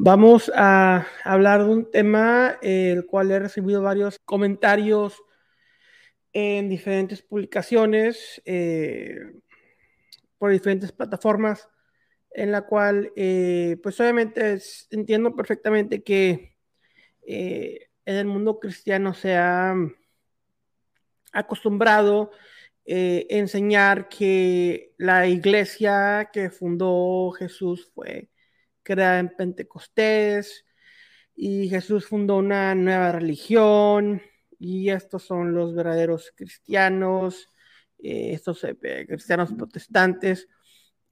Vamos a hablar de un tema eh, el cual he recibido varios comentarios en diferentes publicaciones eh, por diferentes plataformas en la cual eh, pues obviamente entiendo perfectamente que en el mundo cristiano se ha acostumbrado enseñar que la iglesia que fundó Jesús fue creada en Pentecostés y Jesús fundó una nueva religión y estos son los verdaderos cristianos, eh, estos eh, cristianos protestantes,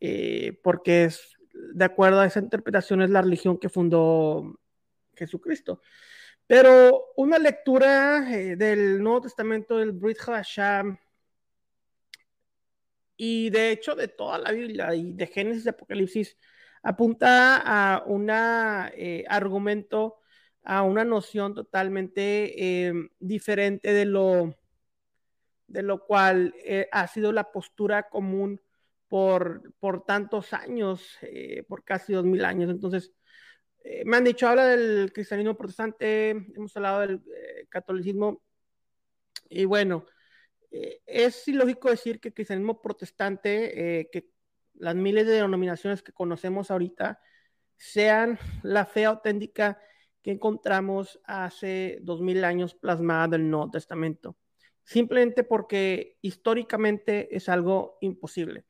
eh, porque es, de acuerdo a esa interpretación es la religión que fundó Jesucristo. Pero una lectura del Nuevo Testamento del Brit Hadasham y de hecho de toda la Biblia y de Génesis y Apocalipsis apunta a un eh, argumento, a una noción totalmente eh, diferente de lo, de lo cual eh, ha sido la postura común por, por tantos años, por casi dos mil años. Entonces, me han dicho, habla del cristianismo protestante, hemos hablado del catolicismo, y bueno, es ilógico decir que el cristianismo protestante, que las miles de denominaciones que conocemos ahorita sean la fe auténtica que encontramos hace dos mil años plasmada del Nuevo Testamento. Simplemente porque históricamente es algo imposible,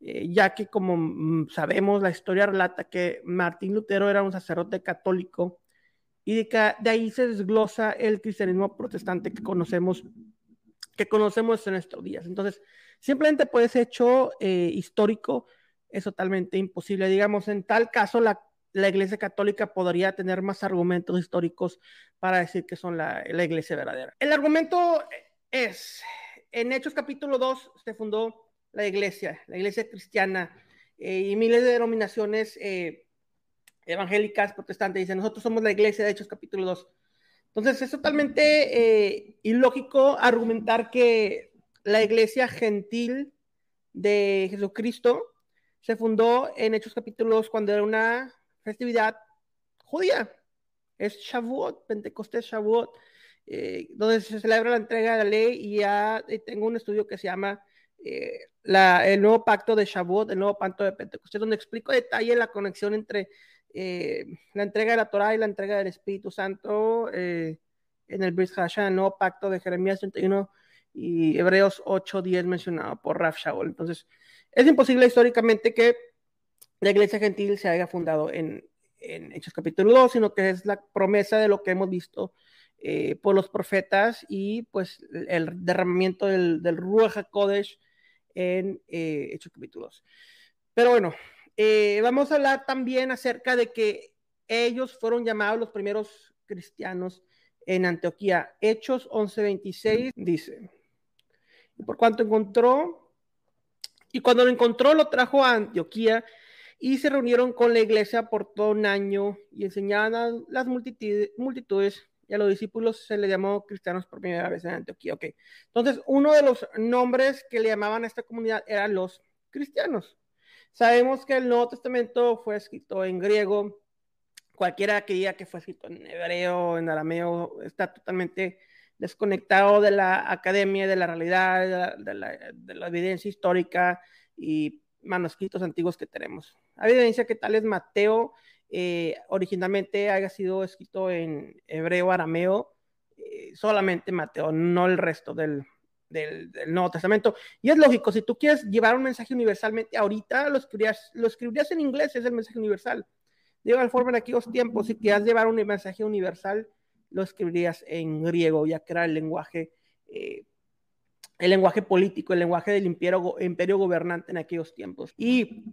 eh, ya que como mm, sabemos, la historia relata que Martín Lutero era un sacerdote católico y de, de ahí se desglosa el cristianismo protestante que conocemos, que conocemos en estos días. Entonces, Simplemente por ese hecho eh, histórico es totalmente imposible. Digamos, en tal caso, la, Iglesia Católica podría tener más argumentos históricos para decir que son la, Iglesia verdadera. El argumento es, en Hechos capítulo 2 se fundó la Iglesia, la Iglesia cristiana, eh, y miles de denominaciones eh, evangélicas, protestantes, dicen, nosotros somos la Iglesia de Hechos capítulo 2. Entonces es totalmente ilógico argumentar que la iglesia gentil de Jesucristo se fundó en Hechos capítulos cuando era una festividad judía. Es Shavuot, Pentecostés Shavuot, eh, donde se celebra la entrega de la ley y ya eh, tengo un estudio que se llama eh, el nuevo pacto de Shavuot, el nuevo pacto de Pentecostés, donde explico detalle la conexión entre la entrega de la Torah y la entrega del Espíritu Santo en el Brit Hashanah, el nuevo pacto de Jeremías 31 y Hebreos 8.10 mencionado por Raf Shaul. Entonces, es imposible históricamente que la iglesia gentil se haya fundado en, en Hechos capítulo 2, sino que es la promesa de lo que hemos visto eh, por los profetas y pues el derramamiento del, del Ruach HaKodesh en eh, Hechos capítulo 2. Pero bueno, eh, vamos a hablar también acerca de que ellos fueron llamados los primeros cristianos en Antioquía. Hechos 11:26 dice, por cuanto encontró, y cuando lo encontró lo trajo a Antioquía y se reunieron con la iglesia por todo un año y enseñaban a las multitudes y a los discípulos se le llamó cristianos por primera vez en Antioquía. Ok, entonces uno de los nombres que le llamaban a esta comunidad eran los cristianos. Sabemos que el Nuevo Testamento fue escrito en griego, cualquiera que diga que fue escrito en hebreo, en arameo, está totalmente desconectado de la academia, de la realidad, de la, evidencia histórica y manuscritos antiguos que tenemos. Hay evidencia que tal es Mateo eh, originalmente haya sido escrito en hebreo, arameo, eh, solamente Mateo, no el resto del, Nuevo Testamento. Y es lógico, si tú quieres llevar un mensaje universalmente ahorita, lo escribirías, lo escribirías en inglés, es el mensaje universal. De igual forma, en aquellos tiempos, si quieres llevar un mensaje universal, lo escribirías en griego, ya que era el lenguaje, eh, el lenguaje político, el lenguaje del imperio, gobernante en aquellos tiempos. Y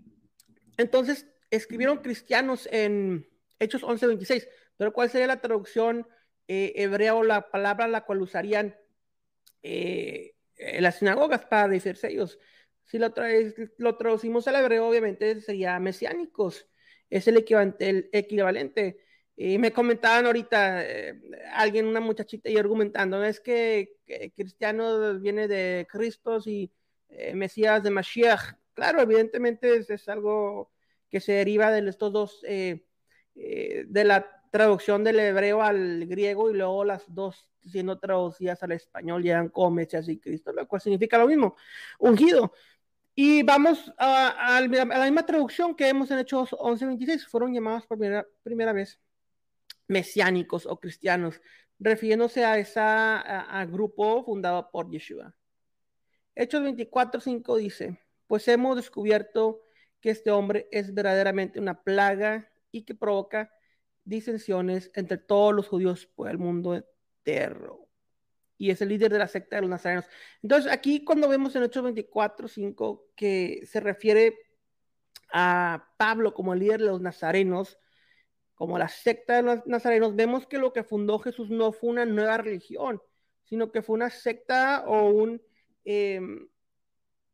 entonces escribieron cristianos en Hechos 11:26, pero ¿cuál sería la traducción eh, hebrea o la palabra la cual usarían eh, en las sinagogas para decirse ellos? Si lo, lo traducimos al hebreo, obviamente sería mesiánicos. Es el equivalente y me comentaban ahorita eh, alguien, una muchachita, y argumentando, es que, cristiano viene de Cristo y eh, Mesías de Mashiach. Claro, evidentemente es, algo que se deriva de estos dos eh, de la traducción del hebreo al griego y luego las dos siendo traducidas al español llegan como Mesías y Cristo, lo cual significa lo mismo, ungido. Y vamos a, a, la misma traducción que hemos en Hechos 11:26, fueron llamados por primera, primera vez mesiánicos o cristianos, refiriéndose a ese grupo fundado por Yeshua. Hechos 24:5 dice, pues hemos descubierto que este hombre es verdaderamente una plaga y que provoca disensiones entre todos los judíos por el mundo entero. Y es el líder de la secta de los nazarenos. Entonces, aquí cuando vemos en Hechos 24, 5, que se refiere a Pablo como el líder de los nazarenos, como la secta de los nazarenos, vemos que lo que fundó Jesús no fue una nueva religión, sino que fue una secta o un, eh,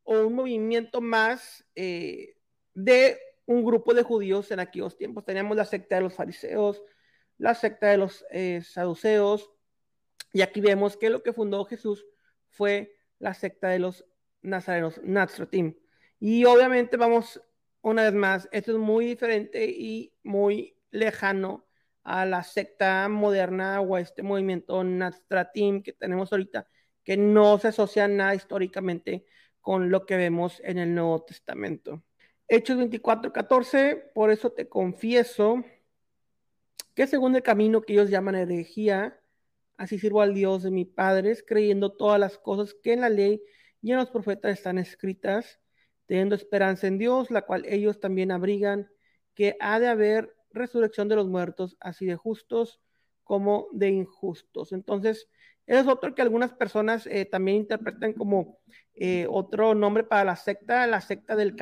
o un movimiento más eh, de un grupo de judíos en aquellos tiempos. Teníamos la secta de los fariseos, la secta de los eh, saduceos, y aquí vemos que lo que fundó Jesús fue la secta de los nazarenos, Nazratim. Y obviamente vamos, una vez más, esto es muy diferente y muy lejano a la secta moderna o a este movimiento Nazratim que tenemos ahorita, que no se asocia nada históricamente con lo que vemos en el Nuevo Testamento. Hechos 24, 14, por eso te confieso que según el camino que ellos llaman herejía, así sirvo al Dios de mis padres, creyendo todas las cosas que en la ley y en los profetas están escritas, teniendo esperanza en Dios, la cual ellos también abrigan, que ha de haber resurrección de los muertos, así de justos como de injustos. Entonces, es otro que algunas personas eh, también interpretan como eh, otro nombre para la secta, la secta del